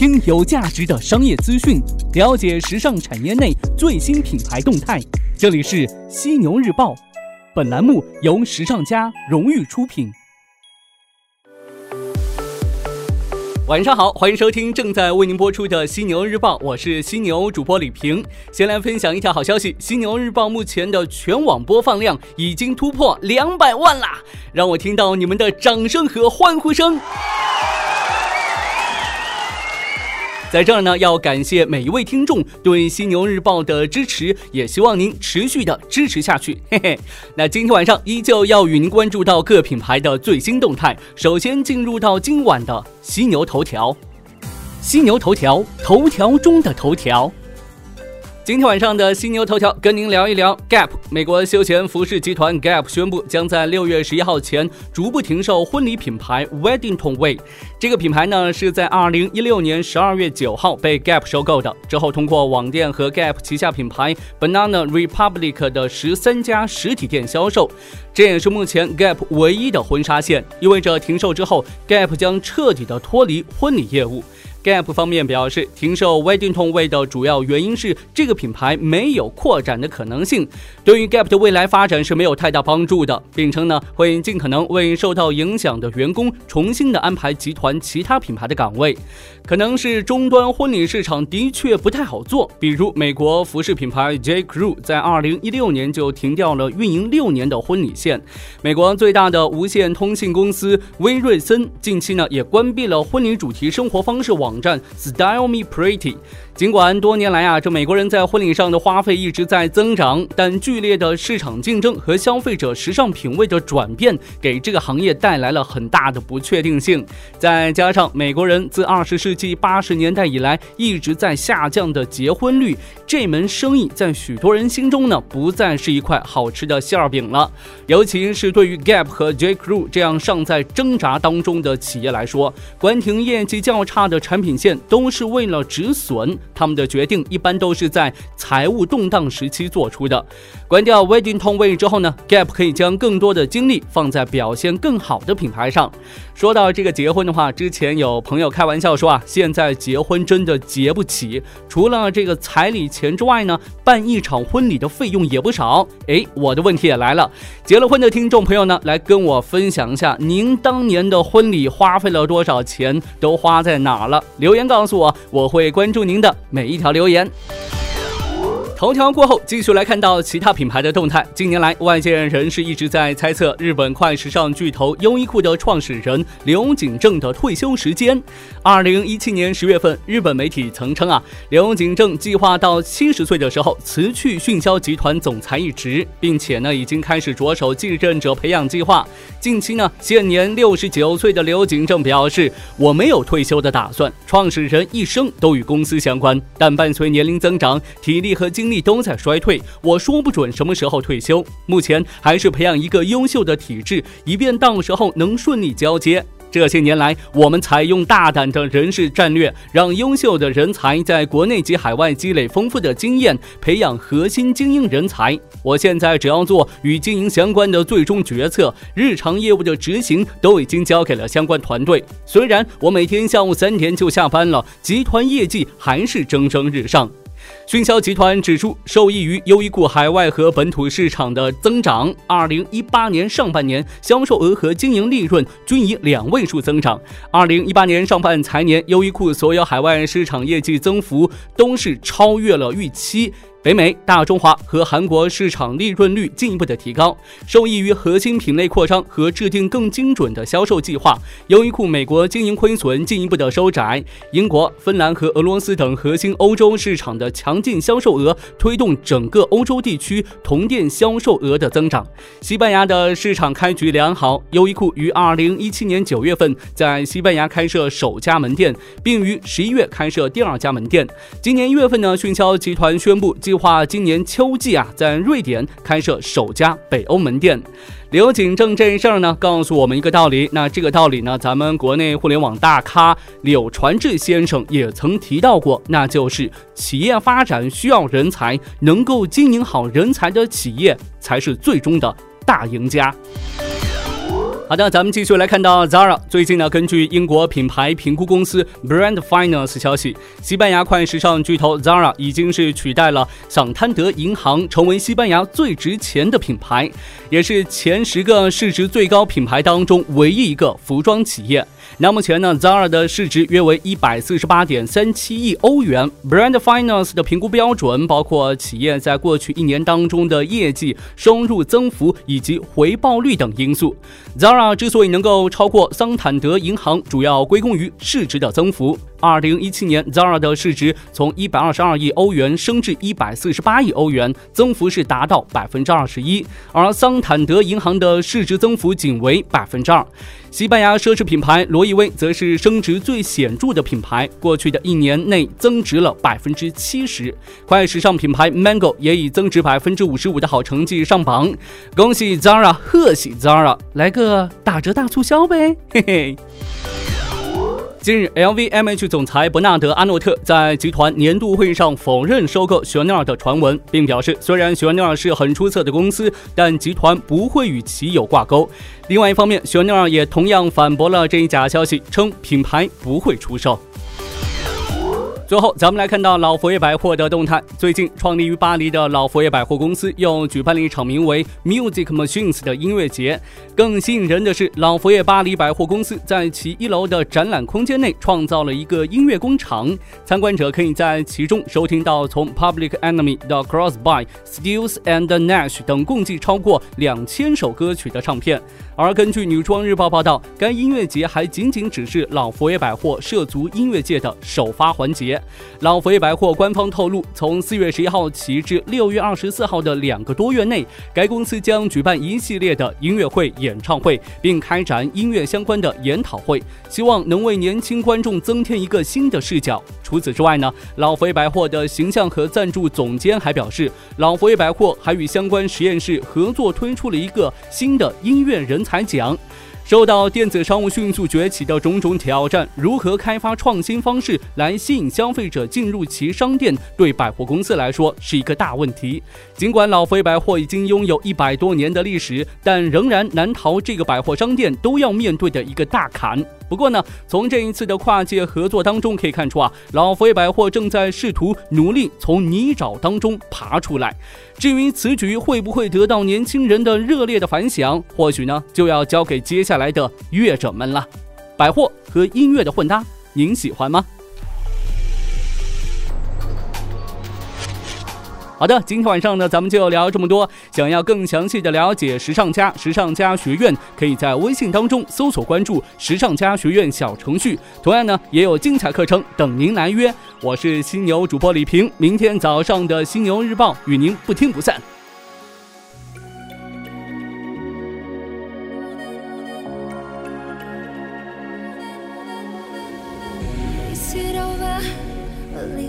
听有价值的商业资讯，了解时尚产业内最新品牌动态。这里是犀牛日报，本栏目由时尚家荣誉出品。晚上好，欢迎收听正在为您播出的犀牛日报，我是犀牛主播李平。先来分享一条好消息：犀牛日报目前的全网播放量已经突破两百万啦！让我听到你们的掌声和欢呼声。在这儿呢，要感谢每一位听众对犀牛日报的支持，也希望您持续的支持下去。嘿嘿，那今天晚上依旧要与您关注到各品牌的最新动态。首先进入到今晚的犀牛头条，犀牛头条，头条中的头条。今天晚上的犀牛头条，跟您聊一聊 Gap。美国休闲服饰集团 Gap 宣布，将在六月十一号前逐步停售婚礼品牌 Weddington Way。这个品牌呢，是在二零一六年十二月九号被 Gap 收购的，之后通过网店和 Gap 旗下品牌 Banana Republic 的十三家实体店销售。这也是目前 Gap 唯一的婚纱线，意味着停售之后，Gap 将彻底的脱离婚礼业务。Gap 方面表示，停售 Weddington Way 的主要原因是这个品牌没有扩展的可能性，对于 Gap 的未来发展是没有太大帮助的，并称呢会尽可能为受到影响的员工重新的安排集团其他品牌的岗位。可能是终端婚礼市场的确不太好做，比如美国服饰品牌 J Crew 在2016年就停掉了运营六年的婚礼线，美国最大的无线通信公司威瑞森近期呢也关闭了婚礼主题生活方式网。网站 Style Me Pretty。尽管多年来啊，这美国人在婚礼上的花费一直在增长，但剧烈的市场竞争和消费者时尚品味的转变，给这个行业带来了很大的不确定性。再加上美国人自二十世纪八十年代以来一直在下降的结婚率，这门生意在许多人心中呢，不再是一块好吃的馅饼了。尤其是对于 Gap 和 J Crew 这样尚在挣扎当中的企业来说，关停业绩较差的产品线都是为了止损。他们的决定一般都是在财务动荡时期做出的。关掉 Weddington Way 之后呢，Gap 可以将更多的精力放在表现更好的品牌上。说到这个结婚的话，之前有朋友开玩笑说啊，现在结婚真的结不起，除了这个彩礼钱之外呢，办一场婚礼的费用也不少。哎，我的问题也来了，结了婚的听众朋友呢，来跟我分享一下，您当年的婚礼花费了多少钱，都花在哪了？留言告诉我，我会关注您的。每一条留言。头条过后，继续来看到其他品牌的动态。近年来，外界人士一直在猜测日本快时尚巨头优衣库的创始人刘景正的退休时间。二零一七年十月份，日本媒体曾称啊，刘景正计划到七十岁的时候辞去迅销集团总裁一职，并且呢，已经开始着手继任者培养计划。近期呢，现年六十九岁的刘景正表示：“我没有退休的打算，创始人一生都与公司相关，但伴随年龄增长，体力和精。”力都在衰退，我说不准什么时候退休。目前还是培养一个优秀的体质，以便到时候能顺利交接。这些年来，我们采用大胆的人事战略，让优秀的人才在国内及海外积累丰富的经验，培养核心精英人才。我现在只要做与经营相关的最终决策，日常业务的执行都已经交给了相关团队。虽然我每天下午三点就下班了，集团业绩还是蒸蒸日上。迅销集团指出，受益于优衣库海外和本土市场的增长，二零一八年上半年销售额和经营利润均以两位数增长。二零一八年上半财年，优衣库所有海外市场业绩增幅都是超越了预期。北美、大中华和韩国市场利润率进一步的提高，受益于核心品类扩张和制定更精准的销售计划。优衣库美国经营亏损进一步的收窄。英国、芬兰和俄罗斯等核心欧洲市场的强劲销售额推动整个欧洲地区同店销售额的增长。西班牙的市场开局良好，优衣库于二零一七年九月份在西班牙开设首家门店，并于十一月开设第二家门店。今年一月份呢，迅销集团宣布。计划今年秋季啊，在瑞典开设首家北欧门店。刘景正这事儿呢，告诉我们一个道理。那这个道理呢，咱们国内互联网大咖柳传志先生也曾提到过，那就是企业发展需要人才，能够经营好人才的企业才是最终的大赢家。好的，咱们继续来看到 Zara。最近呢，根据英国品牌评估公司 Brand Finance 消息，西班牙快时尚巨头 Zara 已经是取代了桑坦德银行，成为西班牙最值钱的品牌，也是前十个市值最高品牌当中唯一一个服装企业。那目前呢，Zara 的市值约为一百四十八点三七亿欧元。Brand Finance 的评估标准包括企业在过去一年当中的业绩、收入增幅以及回报率等因素。Zara 之所以能够超过桑坦德银行，主要归功于市值的增幅。二零一七年，Zara 的市值从一百二十二亿欧元升至一百四十八亿欧元，增幅是达到百分之二十一。而桑坦德银行的市值增幅仅为百分之二。西班牙奢侈品牌罗意威则是升值最显著的品牌，过去的一年内增值了百分之七十。快时尚品牌 Mango 也以增值百分之五十五的好成绩上榜。恭喜 Zara，贺喜 Zara，来个打折大促销呗，嘿嘿。近日，LVMH 总裁伯纳德·阿诺特在集团年度会议上否认收购雪奈尔的传闻，并表示，虽然雪奈尔是很出色的公司，但集团不会与其有挂钩。另外一方面，雪奈尔也同样反驳了这一假消息，称品牌不会出售。最后，咱们来看到老佛爷百货的动态。最近，创立于巴黎的老佛爷百货公司又举办了一场名为 Music Machines 的音乐节。更吸引人的是，老佛爷巴黎百货公司在其一楼的展览空间内创造了一个音乐工厂，参观者可以在其中收听到从 Public Enemy 到 Crossby、Stills and Nash 等共计超过两千首歌曲的唱片。而根据女装日报报道，该音乐节还仅仅只是老佛爷百货涉足音乐界的首发环节。老佛爷百货官方透露，从四月十一号起至六月二十四号的两个多月内，该公司将举办一系列的音乐会、演唱会，并开展音乐相关的研讨会，希望能为年轻观众增添一个新的视角。除此之外呢，老佛爷百货的形象和赞助总监还表示，老佛爷百货还与相关实验室合作推出了一个新的音乐人才。奖，受到电子商务迅速崛起的种种挑战，如何开发创新方式来吸引消费者进入其商店，对百货公司来说是一个大问题。尽管老佛爷百货已经拥有一百多年的历史，但仍然难逃这个百货商店都要面对的一个大坎。不过呢，从这一次的跨界合作当中可以看出啊，老佛爷百货正在试图努力从泥沼当中爬出来。至于此举会不会得到年轻人的热烈的反响，或许呢就要交给接下来的乐者们了。百货和音乐的混搭，您喜欢吗？好的，今天晚上呢，咱们就聊这么多。想要更详细的了解时尚家、时尚家学院，可以在微信当中搜索关注“时尚家学院”小程序。同样呢，也有精彩课程等您来约。我是犀牛主播李平，明天早上的犀牛日报与您不听不散。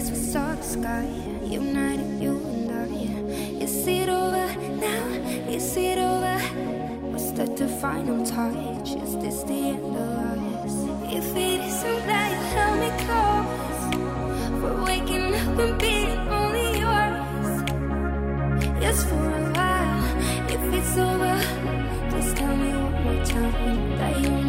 the final touch. Is this the end of us? If it isn't that you held me close, we're waking up and being only yours. Yes, for a while. If it's over, please tell me one more time that you.